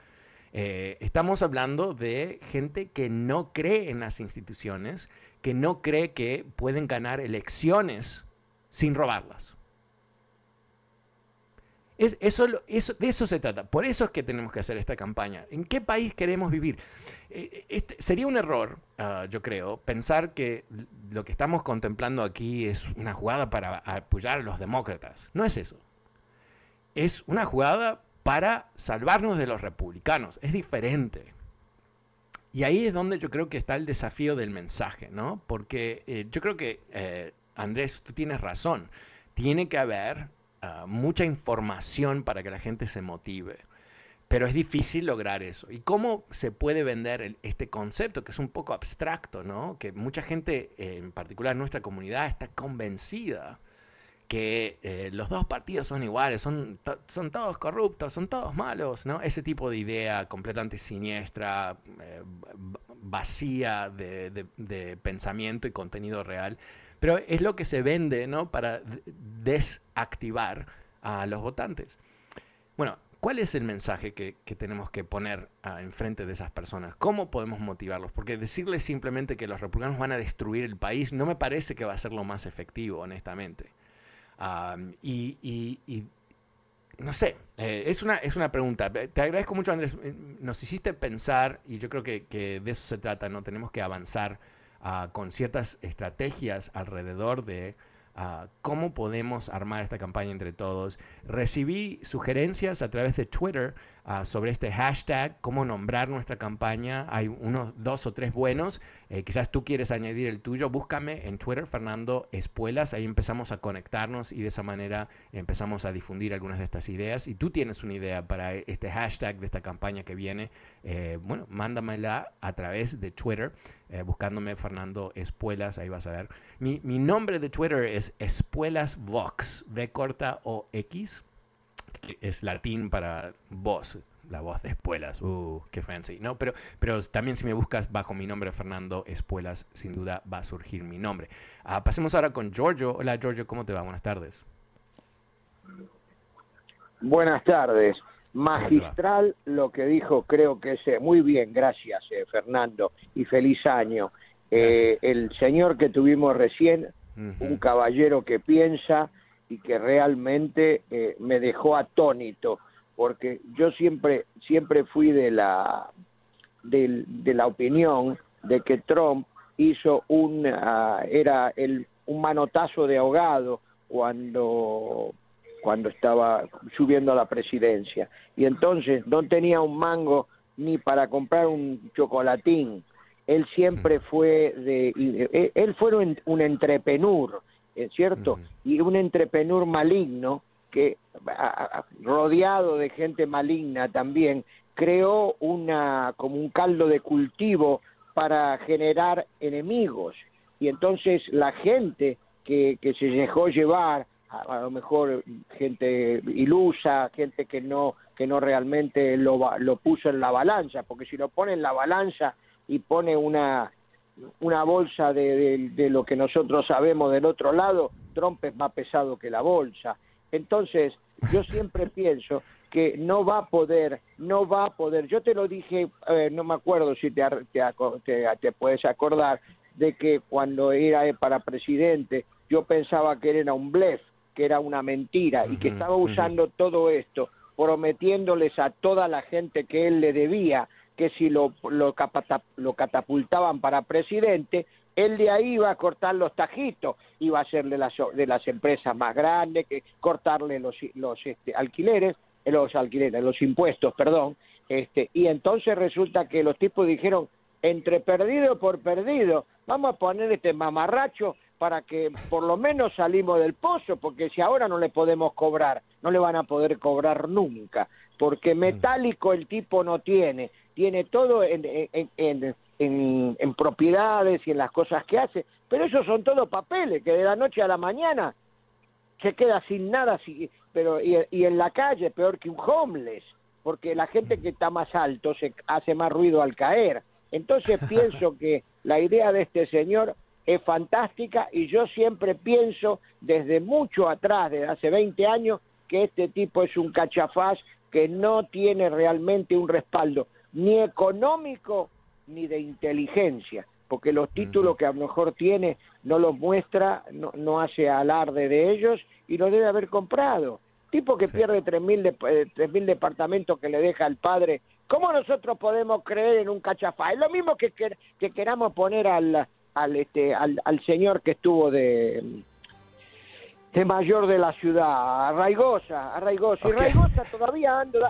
Eh, estamos hablando de gente que no cree en las instituciones, que no cree que pueden ganar elecciones sin robarlas. eso, de eso se trata. Por eso es que tenemos que hacer esta campaña. ¿En qué país queremos vivir? Eh, este, sería un error, ah, yo creo, pensar que lo que estamos contemplando aquí es una jugada para apoyar a los demócratas. No es eso. Es una jugada para salvarnos de los republicanos. Es diferente. Y ahí es donde yo creo que está el desafío del mensaje, ¿no? Porque eh, yo creo que, eh, Andrés, tú tienes razón. Tiene que haber ah, mucha información para que la gente se motive. Pero es difícil lograr eso. ¿Y cómo se puede vender este concepto que es un poco abstracto, ¿no? Que mucha gente, en particular nuestra comunidad, está convencida que eh, los dos partidos son iguales, son, son todos corruptos, son todos malos, ¿no? Ese tipo de idea completamente siniestra, eh, vacía de, pensamiento y contenido real, pero es lo que se vende, ¿no? Para desactivar a los votantes. Bueno, ¿cuál es el mensaje que, tenemos que poner ah, enfrente de esas personas? ¿Cómo podemos motivarlos? Porque decirles simplemente que los republicanos van a destruir el país no me parece que va a ser lo más efectivo, honestamente y, no sé, eh, es, una, es una pregunta. Te agradezco mucho, Andrés. Eh, nos hiciste pensar, y yo creo que, de eso se trata, ¿no? Tenemos que avanzar ah, con ciertas estrategias alrededor de cómo podemos armar esta campaña entre todos. Recibí sugerencias a través de Twitter ah, sobre este hashtag, cómo nombrar nuestra campaña. Hay unos dos o tres buenos. Eh, quizás tú quieres añadir el tuyo. Búscame en Twitter, Fernando Espuelas. Ahí empezamos a conectarnos y de esa manera empezamos a difundir algunas de estas ideas. Y tú tienes una idea para este hashtag de esta campaña que viene, eh, bueno, mándamela a través de Twitter, eh, buscándome Fernando Espuelas. Ahí vas a ver. Mi, mi nombre de Twitter es Espuelas Vox, B corta o X es latín para voz, la voz de Espuelas. Uh, qué fancy. No, pero, pero también si me buscas bajo mi nombre Fernando Espuelas, sin duda va a surgir mi nombre. Ah, pasemos ahora con Giorgio. Hola Giorgio, ¿cómo te va? Buenas tardes. Buenas tardes. Magistral lo que dijo, creo que es muy bien, gracias eh, Fernando y feliz año. Eh, el señor que tuvimos recién, un caballero que piensa, y que realmente eh, me dejó atónito porque yo siempre siempre fui de la de, la opinión de que Trump hizo un era el un manotazo de ahogado cuando cuando estaba subiendo a la presidencia. Y entonces no tenía un mango ni para comprar un chocolatín. Él siempre fue de él fue un, un entrepenur ¿es cierto? Y un entrepenur maligno que, rodeado de gente maligna también, creó una, como un caldo de cultivo para generar enemigos. Y entonces la gente que, que se dejó llevar, a, lo mejor gente ilusa, gente que no, que no realmente lo, lo puso en la balanza, porque si lo pone en la balanza y pone una, una bolsa de, de, lo que nosotros sabemos del otro lado, Trump es más pesado que la bolsa. Entonces, yo siempre *laughs* pienso que no va a poder, no va a poder. Yo te lo dije, eh, no me acuerdo si te, te, te, puedes acordar de que cuando era para presidente, yo pensaba que era un blef, que era una mentira y que estaba usando todo esto, prometiéndoles a toda la gente que él le debía que si lo, lo, catapultaban para presidente, él de ahí iba a cortar los tajitos, iba a de las, de las empresas más grandes, que cortarle los, los este, alquileres, eh, los alquileres, los impuestos, perdón, este, y entonces resulta que los tipos dijeron, entre perdido por perdido, vamos a poner este mamarracho para que por lo menos salimos del pozo, porque si ahora no le podemos cobrar, no le van a poder cobrar nunca, porque mm. metálico el tipo no tiene, tiene todo en, en, en, propiedades y en las cosas que hace, pero esos son todos papeles que de la noche a la mañana se queda sin nada, pero y, y en la calle peor que un homeless, porque la gente que está más alto se hace más ruido al caer. Entonces *laughs* pienso que la idea de este señor es fantástica y yo siempre pienso desde mucho atrás, desde hace 20 años, que este tipo es un cachafaz que no tiene realmente un respaldo ni económico ni de inteligencia, porque los títulos que a lo mejor tiene no los muestra, no, no hace alarde de ellos y lo debe haber comprado. Tipo que pierde tres mil, de, eh, mil departamentos que le deja el padre. ¿Cómo nosotros podemos creer en un cachafá? Es lo mismo que, que, queramos poner al, al, este, al, al señor que estuvo de de mayor de la ciudad, Arraigosa, Arraigosa. Y Arraigosa todavía anda,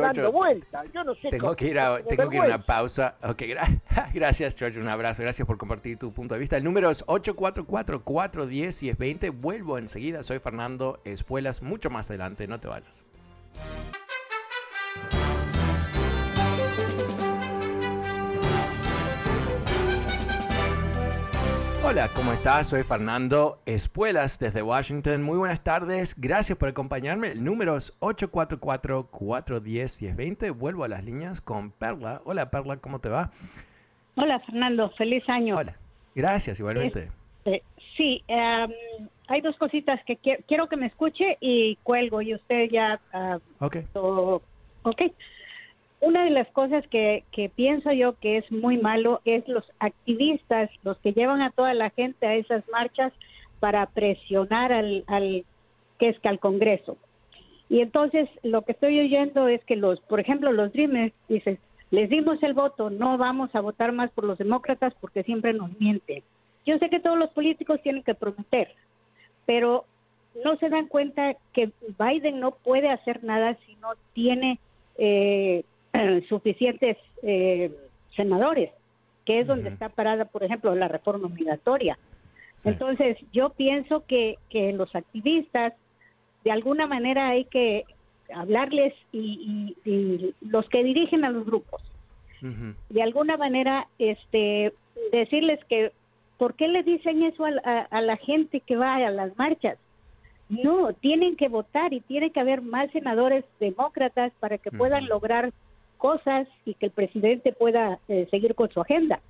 dando vueltas. Yo no sé Tengo que ir a, tengo que ir a una pausa. Ok, *laughs* gracias, George. Un abrazo. Gracias por compartir tu punto de vista. El número es 844-410-1020. Vuelvo enseguida. Soy Fernando Espuelas. Mucho más adelante. No te vayas. Hola, ¿cómo estás? Soy Fernando Espuelas desde Washington. Muy buenas tardes. Gracias por acompañarme. El número es 844-410-1020. Vuelvo a las líneas con Perla. Hola, Perla, ¿cómo te va? Hola, Fernando. Feliz año. Hola. Gracias, igualmente. Este, sí, em, hay dos cositas que quiero, que me escuche y cuelgo y usted ya... Uh, ok. ok. Una de las cosas que, que pienso yo que es muy malo es los activistas, los que llevan a toda la gente a esas marchas para presionar al, al que es que al Congreso. Y entonces lo que estoy oyendo es que los, por ejemplo, los Dreamers dicen, les dimos el voto, no vamos a votar más por los demócratas porque siempre nos mienten. Yo sé que todos los políticos tienen que prometer, pero no se dan cuenta que Biden no puede hacer nada si no tiene eh, *clears throat* suficientes eh, senadores, que es donde está parada, por ejemplo, la reforma migratoria. Entonces, yo pienso que, que los activistas, de alguna manera hay que hablarles y, los que dirigen a los grupos, de alguna manera, este, decirles que ¿Por qué le dicen eso a, la gente que va a las marchas? No, tienen que votar y tiene que haber más senadores demócratas para que puedan lograr cosas y que el presidente pueda eh, seguir con su agenda.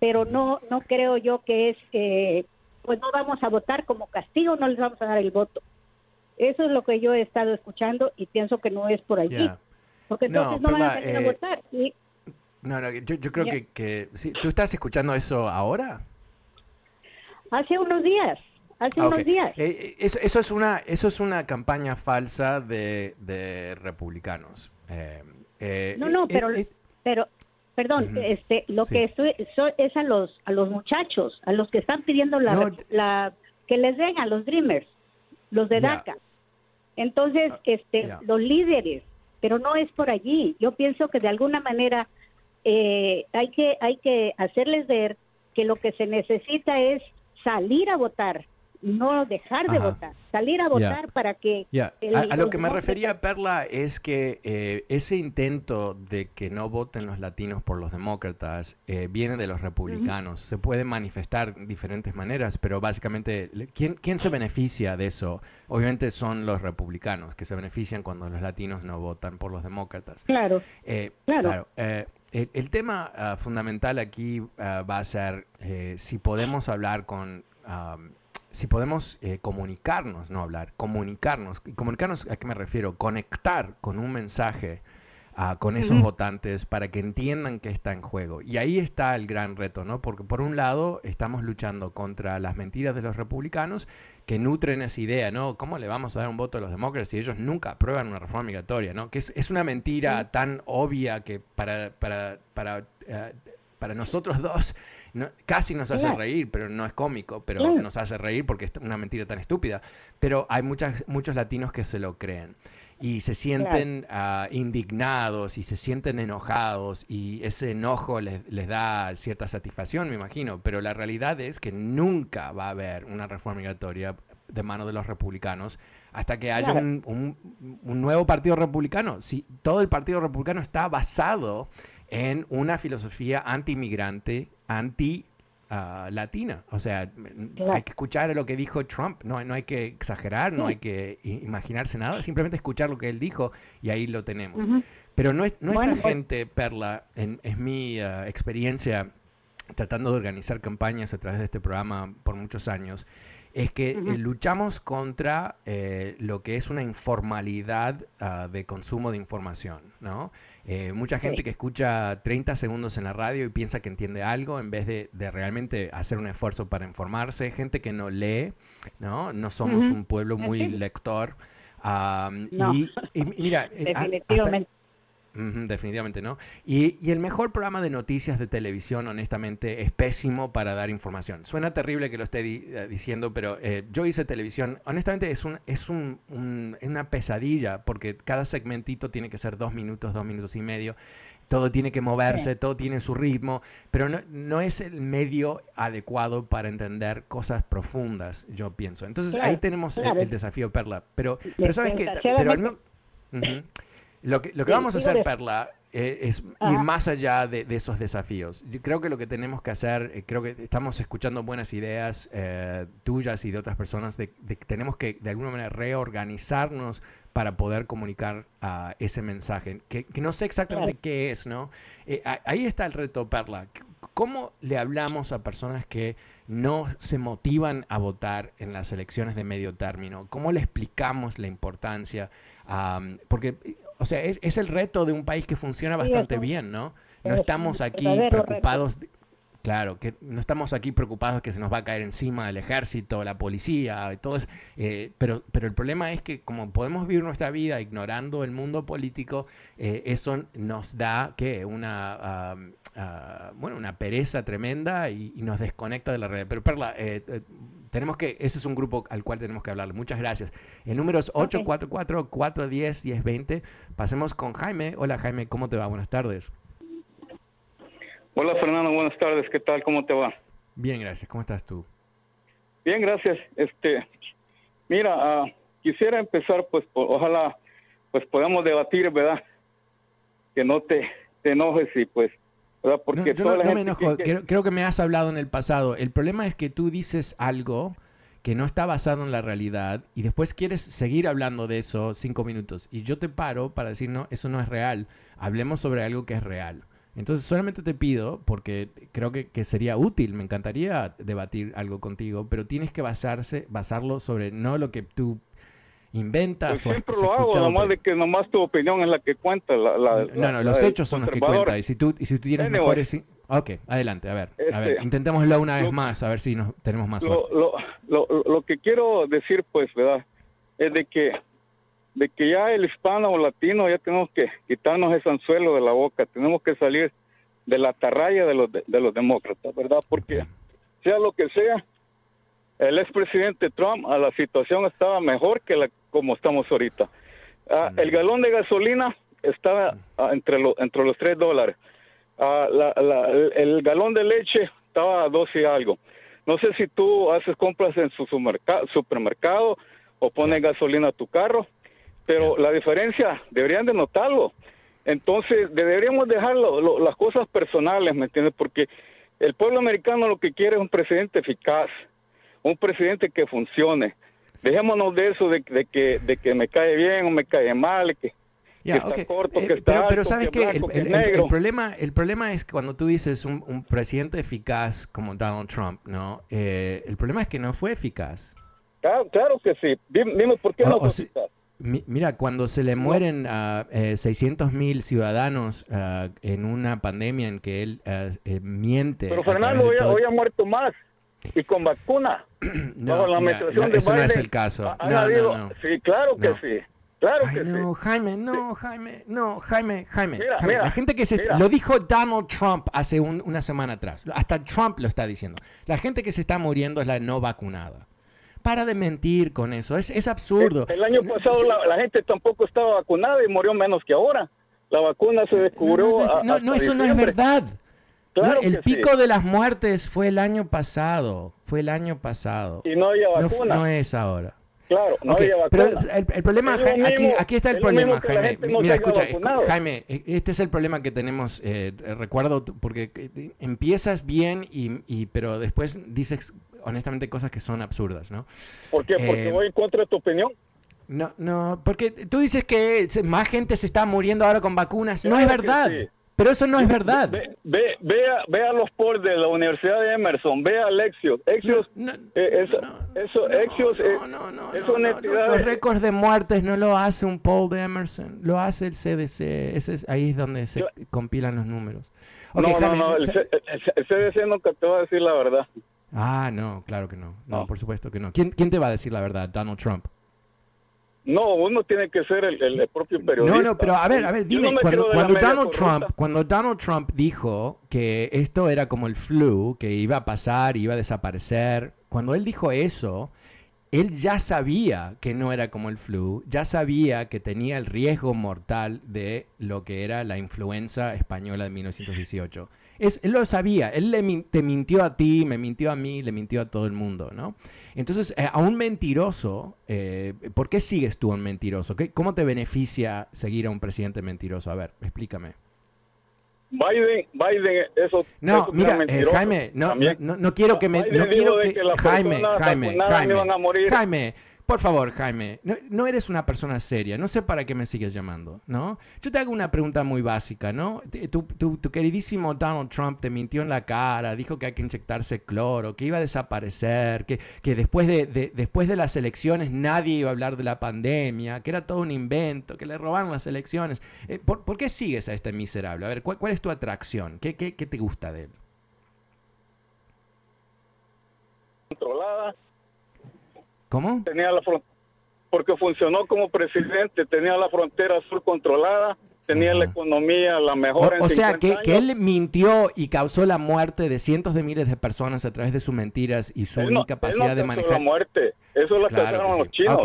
Pero no, no creo yo que es que, pues no vamos a votar como castigo, no les vamos a dar el voto. Eso es lo que yo he estado escuchando y pienso que no es por allí. Porque entonces no, van a venir a eh, votar. Y, no, no, yo, yo creo que, que ¿tú estás escuchando eso ahora? Hace unos días, hace ah, unos días. Eh, eh, eso, eso, es una, eso es una campaña falsa de, de republicanos. Eh, no, no, pero, pero perdón, este, lo que estoy, es a los, a los muchachos, a los que están pidiendo la, la que les den a los Dreamers, los de DACA. Entonces, ah, este, los líderes, pero no es por allí. Yo pienso que de alguna manera eh, hay que hay que hacerles ver que lo que se necesita es salir a votar no dejar de votar, salir a votar para que... a, lo que me refería, Perla, es que eh, ese intento de que no voten los latinos por los demócratas eh, viene de los republicanos. Se puede manifestar de diferentes maneras, pero básicamente, ¿quién, ¿quién se beneficia de eso? Obviamente son los republicanos, que se benefician cuando los latinos no votan por los demócratas. Claro. claro. El, tema ah, fundamental aquí ah, va a ser eh, si podemos hablar con, si podemos eh, comunicarnos, no hablar, comunicarnos. ¿Y comunicarnos a qué me refiero? Conectar con un mensaje ah, con esos votantes para que entiendan que está en juego. Y ahí está el gran reto, ¿no? Porque por un lado estamos luchando contra las mentiras de los republicanos que nutren esa idea, ¿no? ¿Cómo le vamos a dar un voto a los demócratas si ellos nunca aprueban una reforma migratoria, ¿no? Que es, una mentira tan obvia que para, para, para, eh, para nosotros dos casi nos hace reír, pero no es cómico, pero nos hace reír porque es una mentira tan estúpida. Pero hay muchas, muchos latinos que se lo creen. Y se sienten ah, indignados y se sienten enojados y ese enojo les, les, da cierta satisfacción, me imagino, pero la realidad es que nunca va a haber una reforma migratoria de mano de los republicanos hasta que haya un, un, nuevo partido republicano. Si todo el partido republicano está basado en una filosofía anti-inmigrante, anti latina. O sea, hay que escuchar lo que dijo Trump, no, no hay que exagerar, no hay que imaginarse nada, simplemente escuchar lo que él dijo y ahí lo tenemos. Pero no es, nuestra gente, Perla, en, es mi ah, experiencia tratando de organizar campañas a través de este programa por muchos años, es que eh, luchamos contra eh, lo que es una informalidad ah, de consumo de información, ¿no? Eh, mucha gente que escucha 30 segundos en la radio y piensa que entiende algo en vez de, realmente hacer un esfuerzo para informarse, gente que no lee, ¿no? No somos un pueblo muy lector. y, mira, definitivamente definitivamente no. Y, el mejor programa de noticias de televisión, honestamente, es pésimo para dar información. Suena terrible que lo esté eh, diciendo, pero eh, yo hice televisión. Honestamente, es, un, es un, una pesadilla porque cada segmentito tiene que ser dos minutos, dos minutos y medio. Todo tiene que moverse, todo tiene su ritmo, pero no, no, es el medio adecuado para entender cosas profundas, yo pienso. Entonces ahí tenemos el, desafío, Perla. Pero, pero sabes que... Pero al lo que, lo que vamos a hacer, Perla, eh, es ir ah. más allá de, esos desafíos. Yo creo que lo que tenemos que hacer, eh, creo que estamos escuchando buenas ideas eh, tuyas y de otras personas, de, que tenemos que de alguna manera reorganizarnos para poder comunicar uh, ese mensaje, que, no sé exactamente qué es, ¿no? ahí está el reto, Perla. ¿Cómo le hablamos a personas que no se motivan a votar en las elecciones de medio término? ¿Cómo le explicamos la importancia? porque, o sea, es, es, el reto de un país que funciona bastante bien, ¿no? No estamos aquí preocupados, claro, que no estamos aquí preocupados que se nos va a caer encima el ejército, la policía, todo eso, eh, pero, pero el problema es que como podemos vivir nuestra vida ignorando el mundo político, eh, eso nos da que una, bueno, una pereza tremenda y, nos desconecta de la red. Pero Perla, eh, tenemos que, ese es un grupo al cual tenemos que hablar. Muchas gracias. El número es 844-410-1020. Pasemos con Jaime. Hola Jaime, ¿cómo te va? Buenas tardes. Hola Fernando, buenas tardes. ¿Qué tal? ¿Cómo te va? Bien, gracias. ¿Cómo estás tú? Bien, gracias. Este, mira, ah, quisiera empezar, pues, ojalá, pues, podamos debatir, ¿verdad? Que no te, te enojes y, pues, porque no, me enojo, creo, que me has hablado en el pasado. El problema es que tú dices algo que no está basado en la realidad y después quieres seguir hablando de eso cinco minutos y yo te paro para decir, no, eso no es real, hablemos sobre algo que es real. Entonces solamente te pido, porque creo que, que, sería útil, me encantaría debatir algo contigo, pero tienes que basarse, basarlo sobre no lo que tú inventas. Pues siempre lo hago, nomás de que nomás tu opinión es la que cuenta. La, no, no, los hechos son los que cuentan. Y si tú, y si tú tienes mejores... Ok, adelante, a ver, a ver, este, intentémoslo una vez más, a ver si nos, tenemos más lo, lo, lo, que quiero decir, pues, ¿verdad? Es de que, de que ya el hispano o latino ya tenemos que quitarnos ese anzuelo de la boca, tenemos que salir de la atarraya de los, de, los demócratas, ¿verdad? Porque sea lo que sea, el expresidente Trump a la situación estaba mejor que la como estamos ahorita. Ah, el galón de gasolina estaba ah, entre, entre los 3 dólares. Ah, el, galón de leche estaba a 12 y algo. No sé si tú haces compras en su supermercado o pones gasolina a tu carro, pero la diferencia deberían de notarlo. Entonces, deberíamos dejar las cosas personales, ¿me entiendes? Porque el pueblo americano lo que quiere es un presidente eficaz, un presidente que funcione dejémonos de eso de, que, de que me cae bien o me cae mal, que, está corto, que eh, está pero, pero sabes que, el, problema, el problema es que cuando tú dices un, presidente eficaz como Donald Trump, ¿no? Eh, el problema es que no fue eficaz. Claro, claro que sí. Dime, por qué no fue eficaz. mira, cuando se le mueren a 600 mil ciudadanos en una pandemia en que él eh, miente. Pero Fernando, hoy ha muerto más y con vacuna. *clears throat* no, la eso no es el caso. No, no, sí, claro que sí. Claro que no, Jaime, no, Jaime, no, Jaime, Jaime. la gente que se lo dijo Donald Trump hace una semana atrás. Hasta Trump lo está diciendo. La gente que se está muriendo es la no vacunada. Para de mentir con eso, es, es absurdo. El, año pasado la, gente tampoco estaba vacunada y murió menos que ahora. La vacuna se descubrió. No, no, eso no es verdad el pico de las muertes fue el año pasado, fue el año pasado. Y no había vacuna. No, es ahora. Claro, no había vacuna. Pero el, problema, aquí, aquí, está el problema, Jaime. Mira, escucha, Jaime, e, este es el problema que tenemos. Eh, recuerdo, porque empiezas bien, y, y, pero después dices honestamente cosas que son absurdas, ¿no? ¿Por qué? ¿Porque eh, voy en contra de tu opinión? No, no, porque tú dices que más gente se está muriendo ahora con vacunas. no es verdad. Pero eso no es verdad. Ve, ve, ve, a, los por de la Universidad de Emerson, ve a Lexios. Exios, eh, eso, eso, Exios eh, es una entidad. Los récords de muertes no lo hace un poll de Emerson, lo hace el CDC. Ese es, ahí es donde se compilan los números. no, no, no, el, CDC nunca te va a decir la verdad. Ah, no, claro que no. No, por supuesto que no. ¿Quién, ¿Quién te va a decir la verdad? Donald Trump. No, uno tiene que ser el, propio periodista. No, no, pero a ver, a ver, dime, cuando, Donald Trump, cuando Donald Trump dijo que esto era como el flu, que iba a pasar, iba a desaparecer, cuando él dijo eso, él ya sabía que no era como el flu, ya sabía que tenía el riesgo mortal de lo que era la influenza española de 1918. él lo sabía, él le, te mintió a ti, me mintió a mí, le mintió a todo el mundo, ¿no? Entonces, eh, a un mentiroso, eh, ¿por qué sigues tú a un mentiroso? ¿Cómo te beneficia seguir a un presidente mentiroso? A ver, explícame. Biden, Biden, eso, no, mira, eh, Jaime, no, no, no, quiero que me, no quiero que, Jaime, Jaime, Jaime, Jaime, por favor, Jaime, no, eres una persona seria, no sé para qué me sigues llamando, ¿no? Yo te hago una pregunta muy básica, ¿no? Tu, tu, queridísimo Donald Trump te mintió en la cara, dijo que hay que inyectarse cloro, que iba a desaparecer, que, que después, de, después de las elecciones nadie iba a hablar de la pandemia, que era todo un invento, que le robaron las elecciones. Eh, ¿por, qué sigues a este miserable? A ver, ¿cuál, es tu atracción? ¿Qué, qué, qué te gusta de él? Controlada ¿Cómo? Tenía la porque funcionó como presidente, tenía la frontera sur controlada, tenía la economía la mejor. O, sea, que, que, él mintió y causó la muerte de cientos de miles de personas a través de sus mentiras y su incapacidad de manejar. la muerte, eso lo claro los chinos.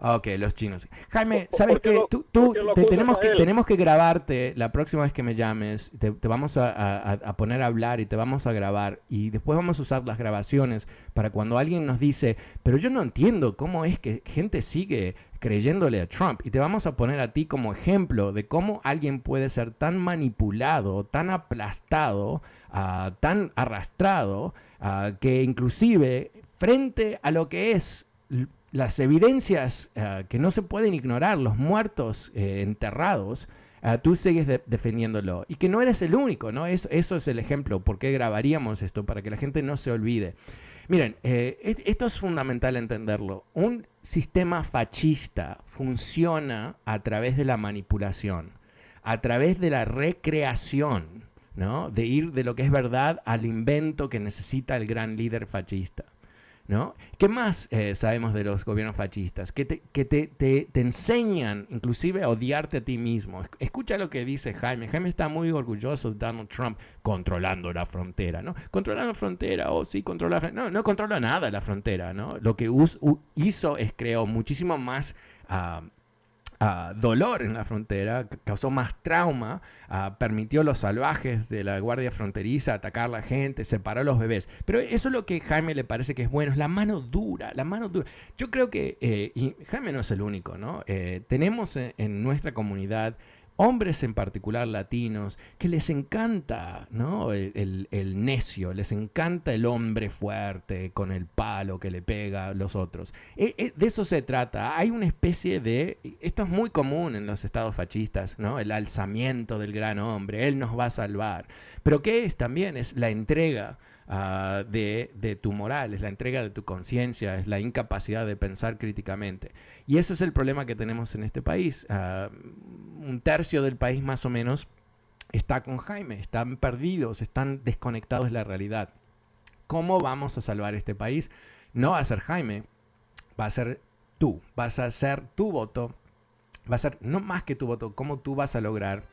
Ok, los chinos. Jaime, ¿sabes qué? Tú, tú tenemos, que, tenemos que grabarte la próxima vez que me llames. Te, vamos a, poner a hablar y te vamos a grabar. Y después vamos a usar las grabaciones para cuando alguien nos dice, pero yo no entiendo cómo es que gente sigue creyéndole a Trump. Y te vamos a poner a ti como ejemplo de cómo alguien puede ser tan manipulado, tan aplastado, ah, tan arrastrado, ah, que inclusive frente a lo que es las evidencias eh, que no se pueden ignorar, los muertos eh, enterrados, eh, tú sigues defendiéndolo. Y que no eres el único, ¿no? Eso, eso es el ejemplo. ¿Por qué grabaríamos esto? Para que la gente no se olvide. Miren, esto es fundamental entenderlo. Un sistema fascista funciona a través de la manipulación, a través de la recreación, ¿no? De ir de lo que es verdad al invento que necesita el gran líder fascista. ¿No? ¿Qué más eh, sabemos de los gobiernos fascistas? Que, te, que te, te, enseñan inclusive a odiarte a ti mismo. Escucha lo que dice Jaime. Jaime está muy orgulloso de Donald Trump controlando la frontera, ¿no? Controlando la frontera, oh sí, controla No, no controla nada la frontera, ¿no? Lo que hizo es creó muchísimo más... Ah, dolor en la frontera, causó más trauma, permitió a los salvajes de la Guardia Fronteriza atacar a la gente, separó a los bebés. Pero eso es lo que Jaime le parece que es bueno, es la mano dura, la mano dura. Yo creo que, eh, y Jaime no es el único, ¿no? Eh, tenemos en nuestra comunidad hombres en particular latinos, que les encanta ¿no? el, necio, les encanta el hombre fuerte con el palo que le pega a los otros. E, e, de eso se trata. Hay una especie de, esto es muy común en los estados fascistas, ¿no? el alzamiento del gran hombre, él nos va a salvar. Pero ¿qué es también? Es la entrega Ah, de, tu moral, es la entrega de tu conciencia, es la incapacidad de pensar críticamente. Y ese es el problema que tenemos en este país. Ah, un tercio del país más o menos está con Jaime, están perdidos, están desconectados de la realidad. ¿Cómo vamos a salvar este país? No va a ser Jaime, va a ser tú, vas a ser tu voto, va a ser no más que tu voto, cómo tú vas a lograr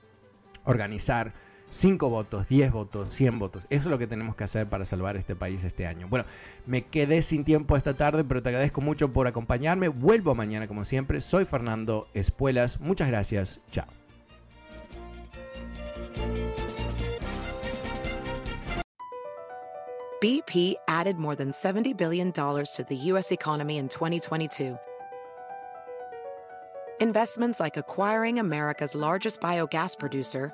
organizar 5 votos, 10 votos, 100 votos. Eso es lo que tenemos que hacer para salvar este país este año. Bueno, me quedé sin tiempo esta tarde, pero te agradezco mucho por acompañarme. Vuelvo mañana como siempre. Soy Fernando Espuelas. Muchas gracias. Chao. BP added more than $70 billion to the U.S. economy in 2022. Investments like acquiring America's largest biogas producer